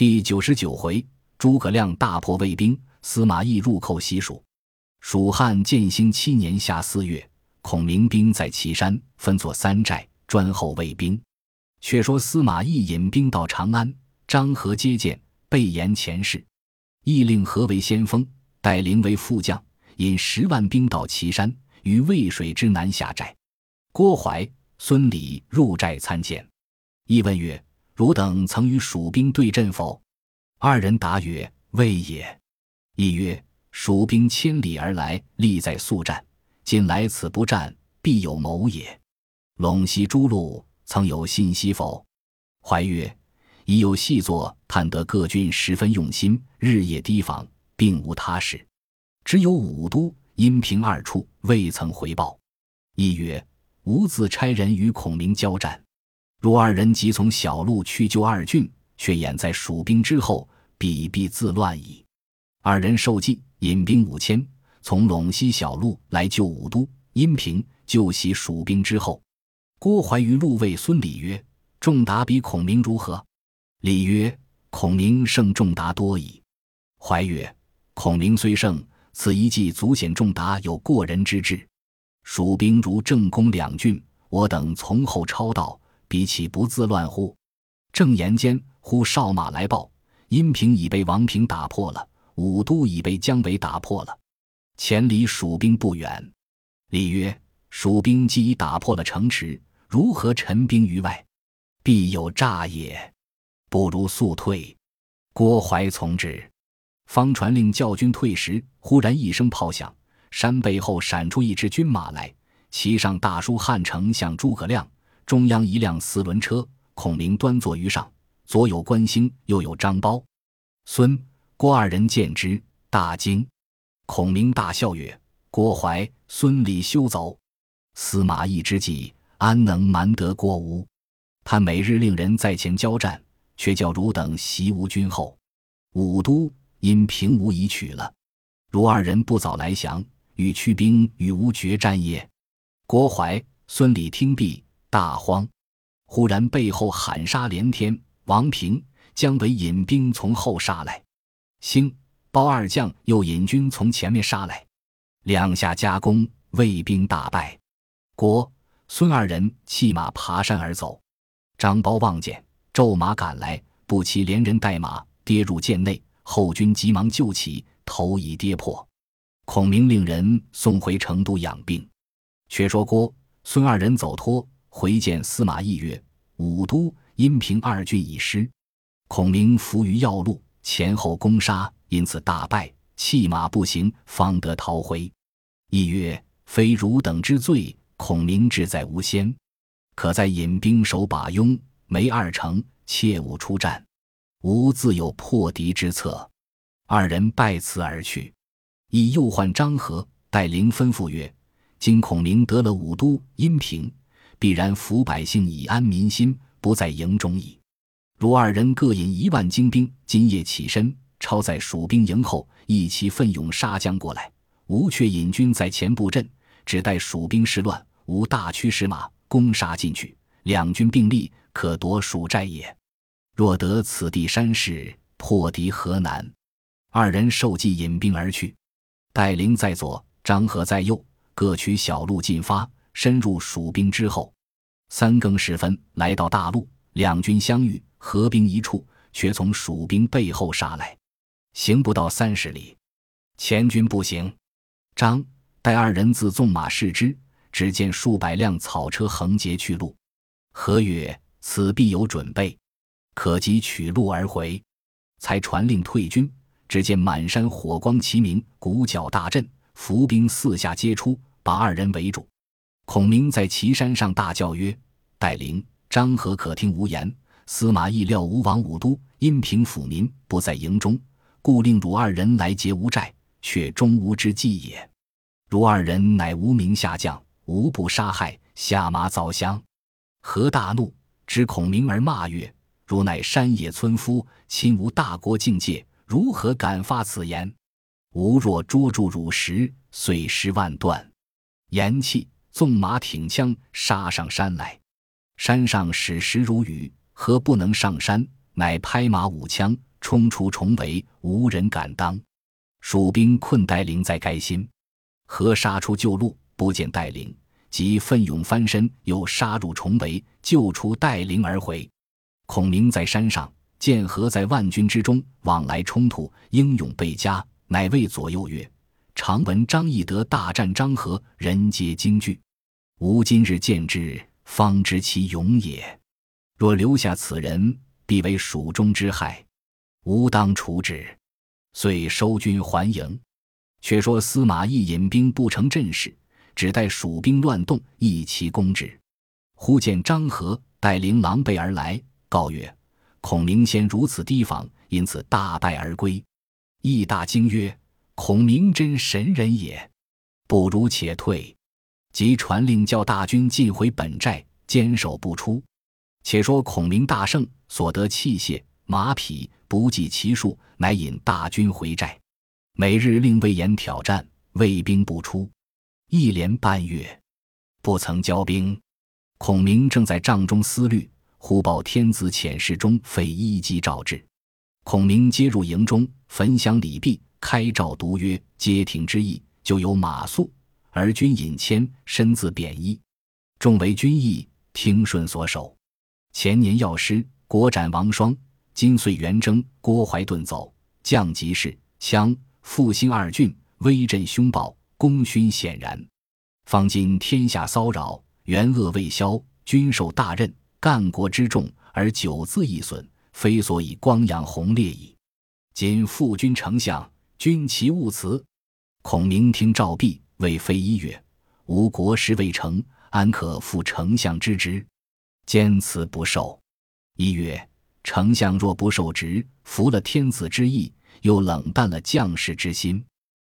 第九十九回，诸葛亮大破魏兵，司马懿入寇西蜀。蜀汉建兴七年夏四月，孔明兵在岐山，分作三寨，专候魏兵。却说司马懿引兵到长安，张合接见，备言前事。懿令何为先锋，带凌为副将，引十万兵到岐山，于渭水之南下寨。郭淮、孙礼入寨参见。懿问曰。汝等曾与蜀兵对阵否？二人答曰：“未也。”亦曰：“蜀兵千里而来，力在速战。今来此不战，必有谋也。陇西诸路曾有信息否？”怀曰：“已有细作，探得各军十分用心，日夜提防，并无他事。只有武都、阴平二处未曾回报。”亦曰：“吾自差人与孔明交战。”若二人即从小路去救二郡，却掩在蜀兵之后，必必自乱矣。二人受计，引兵五千，从陇西小路来救武都、阴平，救袭蜀兵之后。郭淮于路谓孙礼曰：“仲达比孔明如何？”礼曰：“孔明胜仲达多矣。”怀曰：“孔明虽胜，此一计足显仲达有过人之志。蜀兵如正攻两郡，我等从后抄道。”比起不自乱乎？正言间，呼哨马来报：阴平已被王平打破了，武都已被姜维打破了，前离蜀兵不远。李曰：“蜀兵既已打破了城池，如何陈兵于外？必有诈也。不如速退。”郭淮从之。方传令教军退时，忽然一声炮响，山背后闪出一支军马来，骑上大书“汉丞相诸葛亮”。中央一辆四轮车，孔明端坐于上，左有关兴，右有张苞、孙郭二人见之，大惊。孔明大笑曰：“郭淮、孙礼休走！司马懿之计，安能瞒得过吾？他每日令人在前交战，却叫汝等袭吴军后。武都因平吴已取了，汝二人不早来降，与驱兵与吴决战也。”郭淮、孙礼听毕。大慌，忽然背后喊杀连天，王平、姜维引兵从后杀来，兴、包二将又引军从前面杀来，两下夹攻，魏兵大败。郭、孙二人弃马爬山而走，张苞望见，骤马赶来，不期连人带马跌入涧内，后军急忙救起，头已跌破。孔明令人送回成都养病。却说郭、孙二人走脱。回见司马懿曰：“武都、阴平二郡已失，孔明伏于要路，前后攻杀，因此大败，弃马步行，方得逃回。”懿曰：“非汝等之罪，孔明志在无先，可在引兵守把雍、梅二城，切勿出战。吾自有破敌之策。”二人拜辞而去。懿又唤张合，带领吩咐曰：“今孔明得了武都、阴平。”必然抚百姓以安民心，不在营中矣。如二人各引一万精兵，今夜起身，超在蜀兵营后，一齐奋勇杀将过来。吴却引军在前布阵，只待蜀兵势乱，吾大驱石马攻杀进去，两军并立，可夺蜀寨也。若得此地山势，破敌何难？二人受计引兵而去，戴陵在左，张合在右，各取小路进发。深入蜀兵之后，三更时分来到大路，两军相遇，合兵一处，却从蜀兵背后杀来，行不到三十里，前军不行。张带二人自纵马视之，只见数百辆草车横截去路。何曰：“此必有准备，可即取路而回。”才传令退军，只见满山火光齐鸣，鼓角大震，伏兵四下皆出，把二人围住。孔明在岐山上大叫曰：“戴陵、张合可听无言。司马懿料吴王武都、阴平府民不在营中，故令汝二人来劫吴寨，却终无之计也。汝二人乃无名下将，无不杀害，下马早降。”何大怒，指孔明而骂曰：“汝乃山野村夫，亲无大国境界，如何敢发此言？吾若捉住汝时，碎尸万段。”言气。纵马挺枪杀上山来，山上矢石如雨，何不能上山？乃拍马舞枪，冲出重围，无人敢当。蜀兵困戴陵在该心，何杀出旧路，不见戴陵，即奋勇翻身，又杀入重围，救出戴陵而回。孔明在山上，见何在万军之中往来冲突，英勇倍加，乃谓左右曰：“常闻张翼德大战张合，人皆惊惧。吾今日见之，方知其勇也。若留下此人，必为蜀中之害，吾当除之。”遂收军还营。却说司马懿引兵不成阵势，只待蜀兵乱动，一齐攻之。忽见张合带领狼狈而来。告曰：“孔明先如此提防，因此大败而归。”义大惊曰：“孔明真神人也！不如且退。”即传令叫大军进回本寨，坚守不出。且说孔明大胜，所得器械、马匹不计其数，乃引大军回寨。每日令魏延挑战，魏兵不出，一连半月，不曾交兵。孔明正在帐中思虑。忽报天子遣使中费一击诏至，孔明接入营中，焚香礼毕，开诏读曰：“皆廷之意，就有马谡，而君引谦，身自贬义。众为君意，听顺所守。前年药师国斩王双，今岁元征郭淮遁走，降吉士，羌复兴二郡，威震凶暴，功勋显然。方今天下骚扰，元恶未消，君受大任。”干国之重而久自易损，非所以光阳宏烈矣。今复君丞相，君其勿辞。孔明听赵毕，谓非一曰：“吾国事未成，安可负丞相之职？坚此不受。”一曰：“丞相若不受职，服了天子之意，又冷淡了将士之心，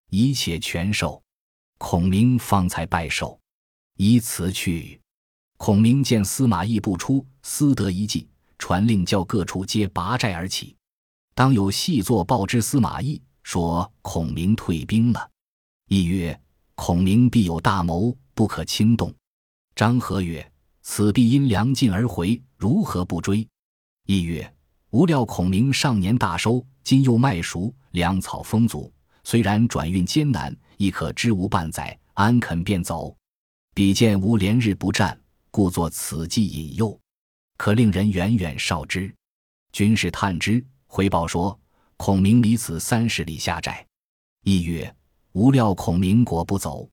一切全受。”孔明方才拜受，依辞去。孔明见司马懿不出，思得一计，传令叫各处皆拔寨而起。当有细作报之司马懿，说孔明退兵了。懿曰：“孔明必有大谋，不可轻动。”张合曰：“此必因粮尽而回，如何不追？”懿曰：“无料孔明上年大收，今又麦熟，粮草丰足，虽然转运艰难，亦可知无半载，安肯便走？比见吾连日不战。”故作此计引诱，可令人远远哨之。军士探之，回报说孔明离此三十里下寨。亦曰：无料孔明果不走，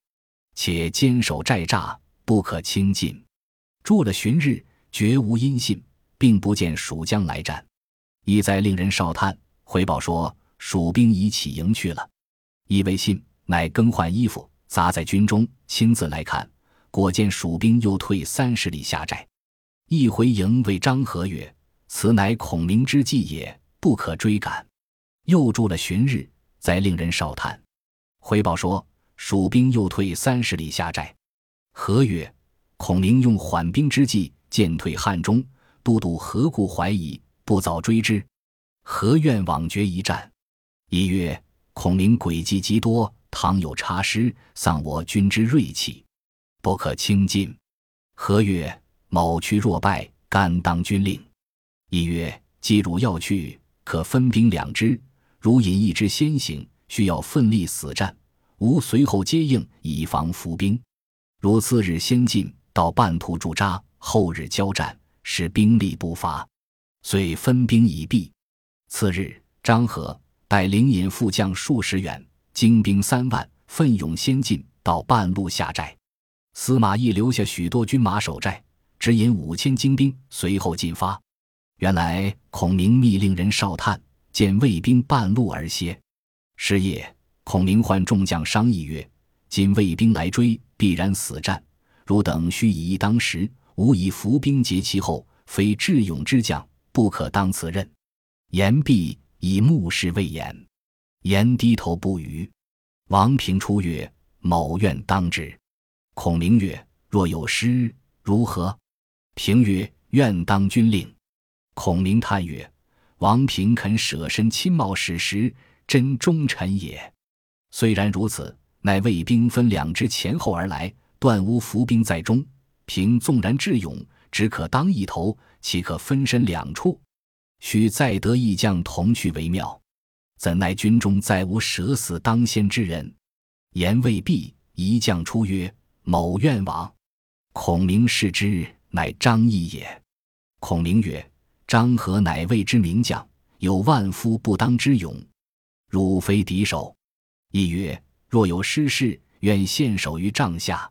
且坚守寨栅，不可轻进。住了旬日，绝无音信，并不见蜀将来战。亦在令人哨探，回报说蜀兵已起营去了。亦未信，乃更换衣服，杂在军中，亲自来看。果见蜀兵又退三十里下寨，一回营谓张合曰：“此乃孔明之计也，不可追赶。”又住了旬日，再令人哨探，回报说蜀兵又退三十里下寨。何曰：“孔明用缓兵之计，渐退汉中。都督何故怀疑，不早追之？何愿枉决一战？”一曰：“孔明诡计极多，倘有差失，丧我军之锐气。”不可轻进。何曰：“某去若败，甘当军令。”一曰：“既汝要去，可分兵两支，如引一支先行，需要奋力死战，吾随后接应，以防伏兵。如次日先进，到半途驻扎，后日交战，使兵力不乏。遂分兵已毕。次日，张合带领引副将数十员，精兵三万，奋勇先进，到半路下寨。司马懿留下许多军马守寨，只引五千精兵随后进发。原来孔明密令人哨探，见魏兵半路而歇。是夜，孔明唤众将商议曰：“今魏兵来追，必然死战。汝等须以一当十，吾以伏兵截其后，非智勇之将，不可当此任。”言毕，以目视魏延。延低头不语。王平出曰：“某愿当之。”孔明曰：“若有失，如何？”平曰：“愿当军令。”孔明叹曰：“王平肯舍身亲冒矢石，真忠臣也。虽然如此，乃魏兵分两支前后而来，断无伏兵在中。平纵然智勇，只可当一头，岂可分身两处？须再得一将同去为妙。怎奈军中再无舍死当先之人。言未毕，一将出曰：“某愿往。”孔明视之，乃张翼也。孔明曰：“张合乃魏之名将，有万夫不当之勇，汝非敌手。”亦曰：“若有失事，愿献首于帐下。”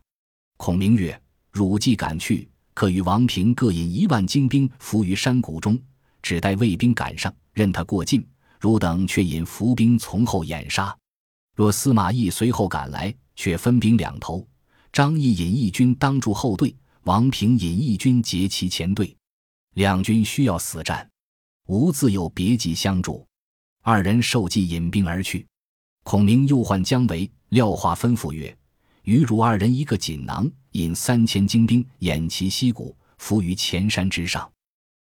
孔明曰：“汝既敢去，可与王平各引一万精兵伏于山谷中，只待魏兵赶上，任他过境。汝等却引伏兵从后掩杀。若司马懿随后赶来，却分兵两头。”张翼引义军当住后队，王平引义军截其前队，两军需要死战，吾自有别计相助。二人受计引兵而去。孔明又唤姜维、廖化，吩咐曰：“与汝二人一个锦囊，引三千精兵掩其溪谷，伏于前山之上。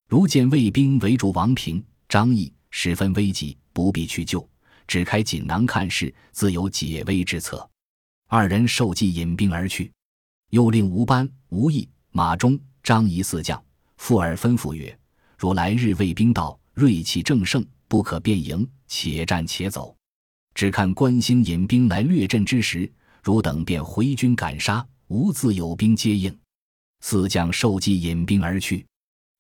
如见魏兵围住王平、张翼，十分危急，不必去救，只开锦囊看事，自有解危之策。”二人受计引兵而去，又令吴班、吴懿、马忠、张仪四将附耳吩咐曰：“如来日魏兵到，锐气正盛，不可便迎，且战且走。只看关兴引兵来掠阵之时，汝等便回军赶杀，吾自有兵接应。”四将受计引兵而去，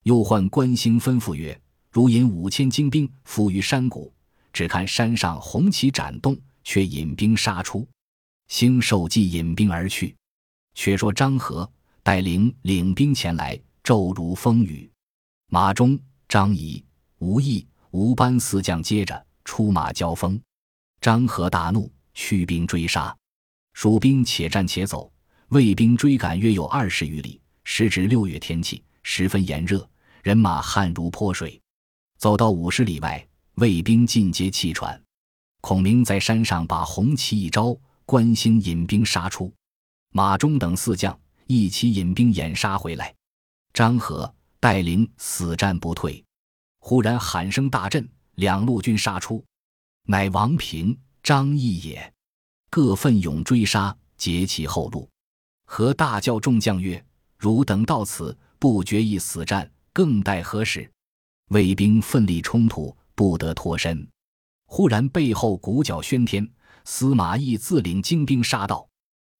又唤关兴吩咐曰：“如引五千精兵伏于山谷，只看山上红旗展动，却引兵杀出。”兴受计引兵而去。却说张合、带领领兵前来，骤如风雨。马忠、张仪、吴懿、吴班四将接着出马交锋。张合大怒，驱兵追杀。蜀兵且战且走，魏兵追赶约有二十余里。时值六月天气，十分炎热，人马汗如泼水。走到五十里外，魏兵尽皆气喘。孔明在山上把红旗一招。关兴引兵杀出，马忠等四将一起引兵掩杀回来。张合带领死战不退，忽然喊声大震，两路军杀出，乃王平、张翼也，各奋勇追杀，截其后路。和大叫众将曰：“汝等到此，不决一死战，更待何时？”魏兵奋力冲突，不得脱身。忽然背后鼓角喧天。司马懿自领精兵杀到，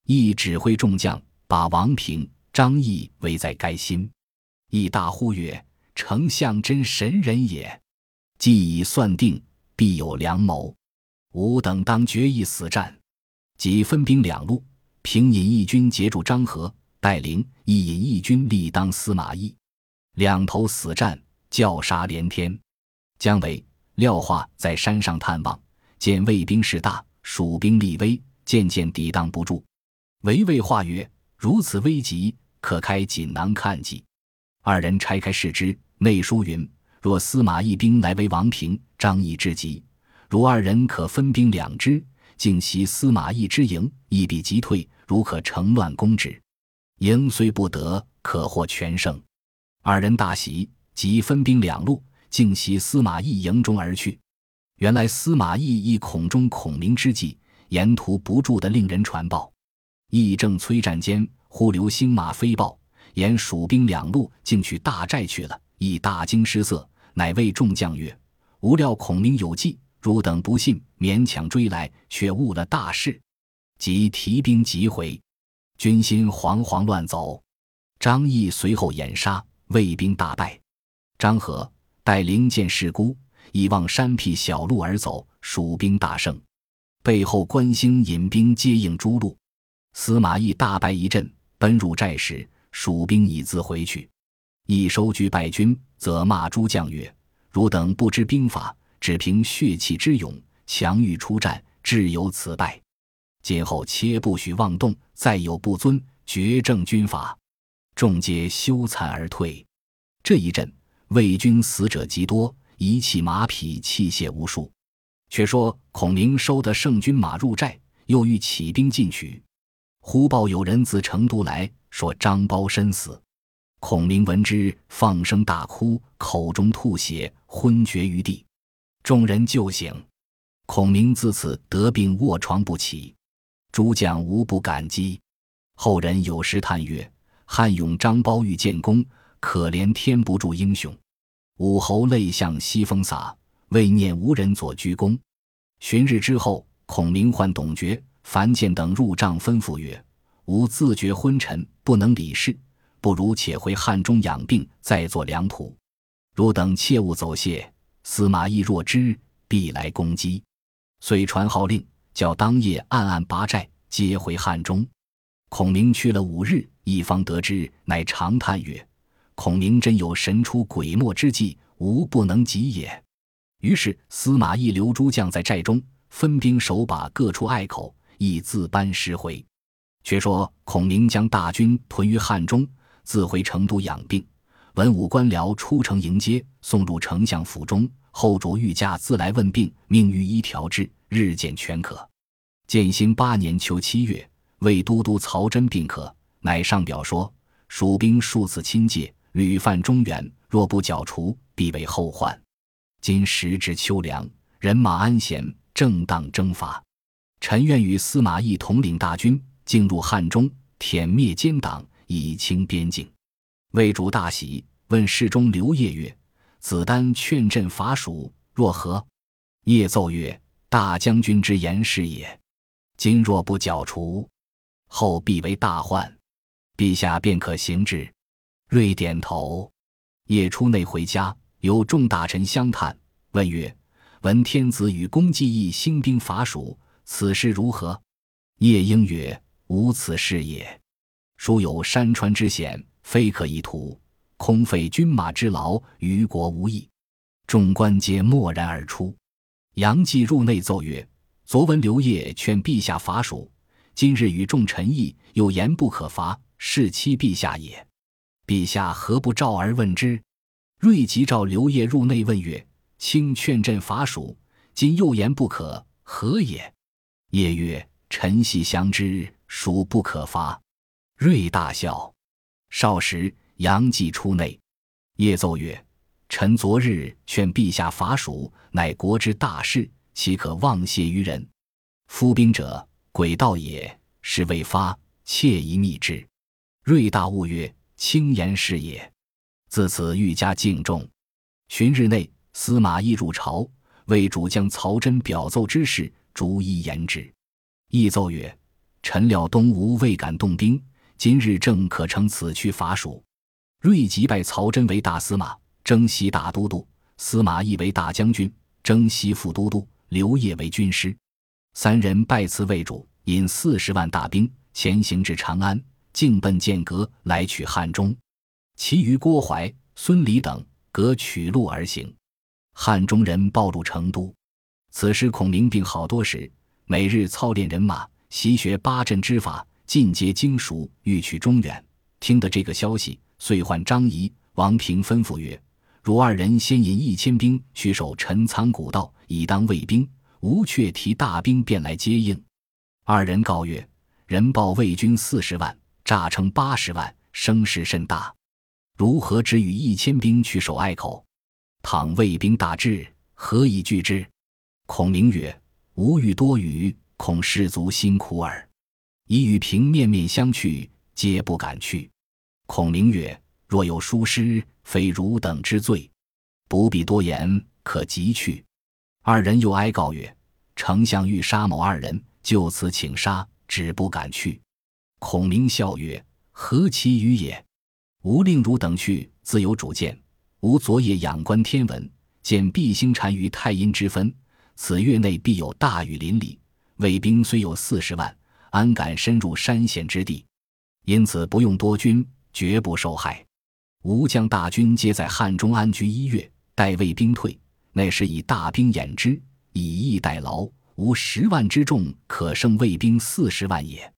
懿指挥众将把王平、张翼围在该心。亦大呼曰：“丞相真神人也！既已算定，必有良谋。吾等当决一死战。”即分兵两路，平引义军截住张合，带领一引义军力当司马懿。两头死战，叫杀连天。姜维、廖化在山上探望，见魏兵势大。蜀兵力微，渐渐抵挡不住。韦魏化曰：“如此危急，可开锦囊看计。”二人拆开视之，内书云：“若司马懿兵来为王平、张翼之急，如二人可分兵两支，竟袭司马懿之营，亦必急退。如可乘乱攻之，营虽不得，可获全胜。”二人大喜，即分兵两路，径袭司马懿营中而去。原来司马懿亦恐中孔明之计，沿途不住的令人传报。懿正催战间，忽留星马飞报，言蜀兵两路竟取大寨去了。懿大惊失色，乃谓众将曰：“无料孔明有计，汝等不信，勉强追来，却误了大事。”即提兵急回，军心惶惶乱走。张翼随后掩杀，魏兵大败。张合带领见势孤。已望山僻小路而走，蜀兵大胜，背后关兴引兵接应诸路，司马懿大败一阵，奔入寨时，蜀兵已自回去。一收据败军，则骂诸将曰：“汝等不知兵法，只凭血气之勇，强欲出战，致有此败。今后切不许妄动，再有不遵，绝正军法。”众皆羞惭而退。这一阵，魏军死者极多。遗弃马匹器械无数。却说孔明收得圣军马入寨，又欲起兵进取。忽报有人自成都来说张苞身死。孔明闻之，放声大哭，口中吐血，昏厥于地。众人救醒，孔明自此得病卧床不起。诸将无不感激。后人有诗叹曰：“汉勇张苞欲建功，可怜天不助英雄。”武侯泪向西风洒，未念无人左鞠躬。旬日之后，孔明唤董厥、樊建等入帐，吩咐曰：“吾自觉昏沉，不能理事，不如且回汉中养病，再做良仆。汝等切勿走泄。司马懿若知，必来攻击。”遂传号令，叫当夜暗暗拔寨，接回汉中。孔明去了五日，一方得知，乃长叹曰：“孔明真有神出鬼没之计，吾不能及也。”于是司马懿留诸将在寨中，分兵守把各处隘口，亦自班师回。却说孔明将大军屯于汉中，自回成都养病。文武官僚出城迎接，送入丞相府中。后主御驾自来问病，命御医调治，日渐全可。建兴八年秋七月。魏都督曹真病可，乃上表说：蜀兵数次侵界，屡犯中原，若不剿除，必为后患。今时至秋凉，人马安闲，正当征伐。臣愿与司马懿统领大军，进入汉中，殄灭奸党，以清边境。魏主大喜，问侍中刘烨曰：“子丹劝朕伐蜀，若何？”烨奏曰：“大将军之言是也。今若不剿除，”后必为大患，陛下便可行之。瑞点头。夜出内回家，有众大臣相探，问曰：“闻天子与公济义兴兵伐蜀，此事如何？”夜应曰：“无此事也。蜀有山川之险，非可一图，空费军马之劳，于国无益。”众官皆默然而出。杨继入内奏曰：“昨闻刘烨劝陛下伐蜀。”今日与众臣议，又言不可伐，是欺陛下也。陛下何不召而问之？睿即召刘烨入内问曰：“卿劝朕伐蜀，今又言不可，何也？”烨曰：“臣系相知，蜀不可伐。”睿大笑。少时，杨继出内，夜奏曰：“臣昨日劝陛下伐蜀，乃国之大事，岂可妄泄于人？夫兵者。”诡道也，是未发，切宜密之。睿大悟曰：“轻言是也。”自此愈加敬重。旬日内，司马懿入朝，为主将曹真表奏之事，逐一言之。懿奏曰：“臣料东吴未敢动兵，今日正可乘此去伐蜀。”睿即拜曹真为大司马，征西大都督；司马懿为大将军，征西副都督；刘烨为军师。三人拜辞魏主，引四十万大兵前行至长安，径奔剑阁来取汉中。其余郭淮、孙礼等隔取路而行。汉中人报入成都。此时孔明病好多时，每日操练人马，习学八阵之法，进阶精熟，欲取中原。听得这个消息，遂唤张仪、王平，吩咐曰：“汝二人先引一千兵去守陈仓古道，以当卫兵。”吴却提大兵便来接应，二人告曰：“人报魏军四十万，诈称八十万，声势甚大。如何只与一千兵去守隘口？倘魏兵大至，何以拒之？”孔明曰：“吾欲多与，恐士卒辛苦耳。以与平面面相觑，皆不敢去。”孔明曰：“若有疏失，非汝等之罪，不必多言，可即去。”二人又哀告曰：“丞相欲杀某二人，就此请杀，只不敢去。”孔明笑曰：“何其愚也！吾令汝等去，自有主见。吾昨夜仰观天文，见毕星单于太阴之分，此月内必有大雨淋漓。魏兵虽有四十万，安敢深入山险之地？因此不用多军，绝不受害。吾将大军皆在汉中安居一月，待魏兵退。”那时以大兵掩之，以逸待劳，无十万之众可胜魏兵四十万也。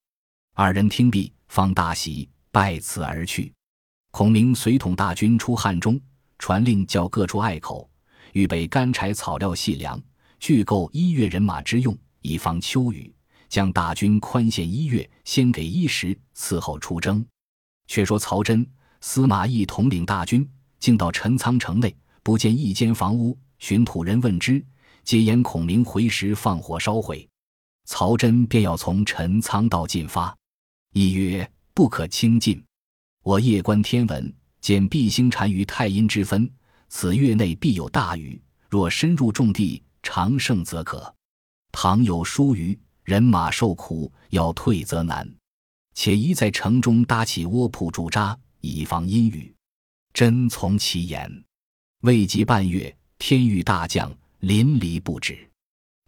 二人听毕，方大喜，拜辞而去。孔明随统大军出汉中，传令叫各处隘口预备干柴、草料、细粮，俱够一月人马之用，以防秋雨。将大军宽限一月，先给衣食，伺候出征。却说曹真、司马懿统领大军，进到陈仓城内，不见一间房屋。寻土人问之，皆言孔明回时放火烧毁。曹真便要从陈仓道进发，亦曰：“不可轻进。我夜观天文，见毕星单于太阴之分，此月内必有大雨。若深入重地，长胜则可。倘有疏虞，人马受苦，要退则难。且宜在城中搭起窝铺驻扎，以防阴雨。真从其言。未及半月，天欲大降，淋漓不止。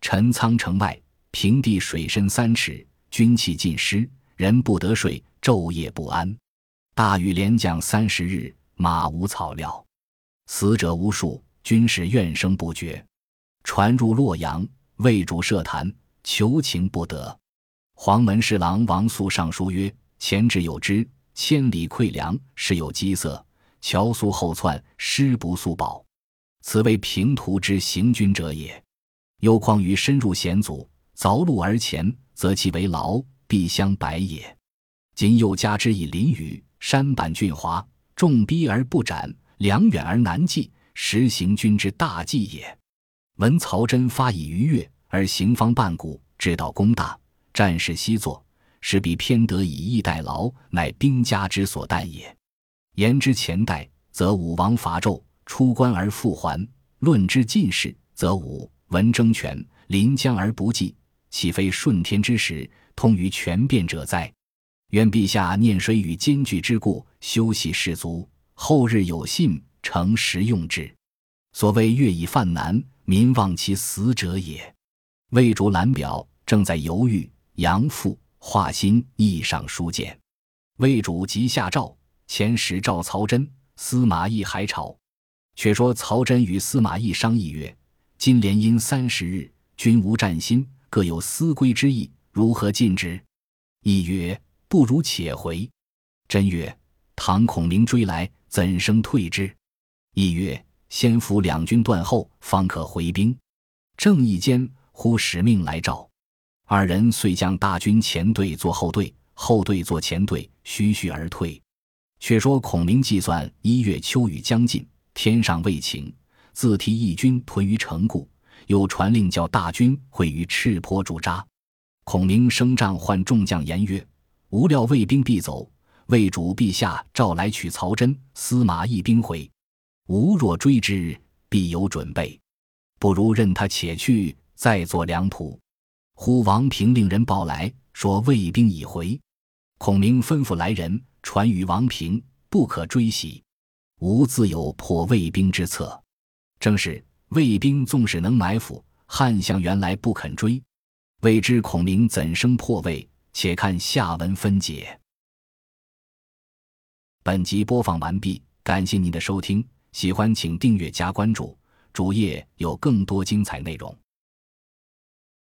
陈仓城外，平地水深三尺，军器尽失，人不得睡，昼夜不安。大雨连降三十日，马无草料，死者无数。军士怨声不绝，传入洛阳，魏主设坛求情不得。黄门侍郎王肃上书曰：“前至有之，千里馈粮，时有饥色；乔苏后窜，师不速保，此为平图之行军者也。又况于深入险阻，凿路而前，则其为劳，必相百也。今又加之以淋雨，山坂峻滑，重逼而不斩，粮远而难继。”实行军之大计也。闻曹真发以逾越，而行方半古，知道功大，战事稀作，是彼偏得以逸待劳，乃兵家之所惮也。言之前代，则武王伐纣，出关而复还；论之近世，则武文争权，临江而不济，岂非顺天之时，通于权变者哉？愿陛下念水与艰巨之故，休息士卒，后日有信。诚实用之，所谓月以犯难，民望其死者也。魏主览表，正在犹豫。杨父华歆意上书简。魏主即下诏，遣使召曹真、司马懿还朝。却说曹真与司马懿商议曰：“今连阴三十日，均无战心，各有思归之意，如何进之？”懿曰：“不如且回。”真曰：“唐孔明追来，怎生退之？”亦曰：“先伏两军断后，方可回兵。”正义间，忽使命来召，二人遂将大军前队做后队，后队做前队，徐徐而退。却说孔明计算一月秋雨将尽，天上未晴，自提义军屯于城固，又传令叫大军会于赤坡驻扎。孔明升帐唤众将言曰：“无料魏兵必走，魏主陛下召来取曹真、司马懿兵回。”吾若追之，必有准备，不如任他且去，再做良图。忽王平令人报来说，魏兵已回。孔明吩咐来人传与王平，不可追袭。吾自有破魏兵之策。正是魏兵纵使能埋伏，汉相原来不肯追，未知孔明怎生破魏？且看下文分解。本集播放完毕，感谢您的收听。喜欢请订阅加关注，主页有更多精彩内容。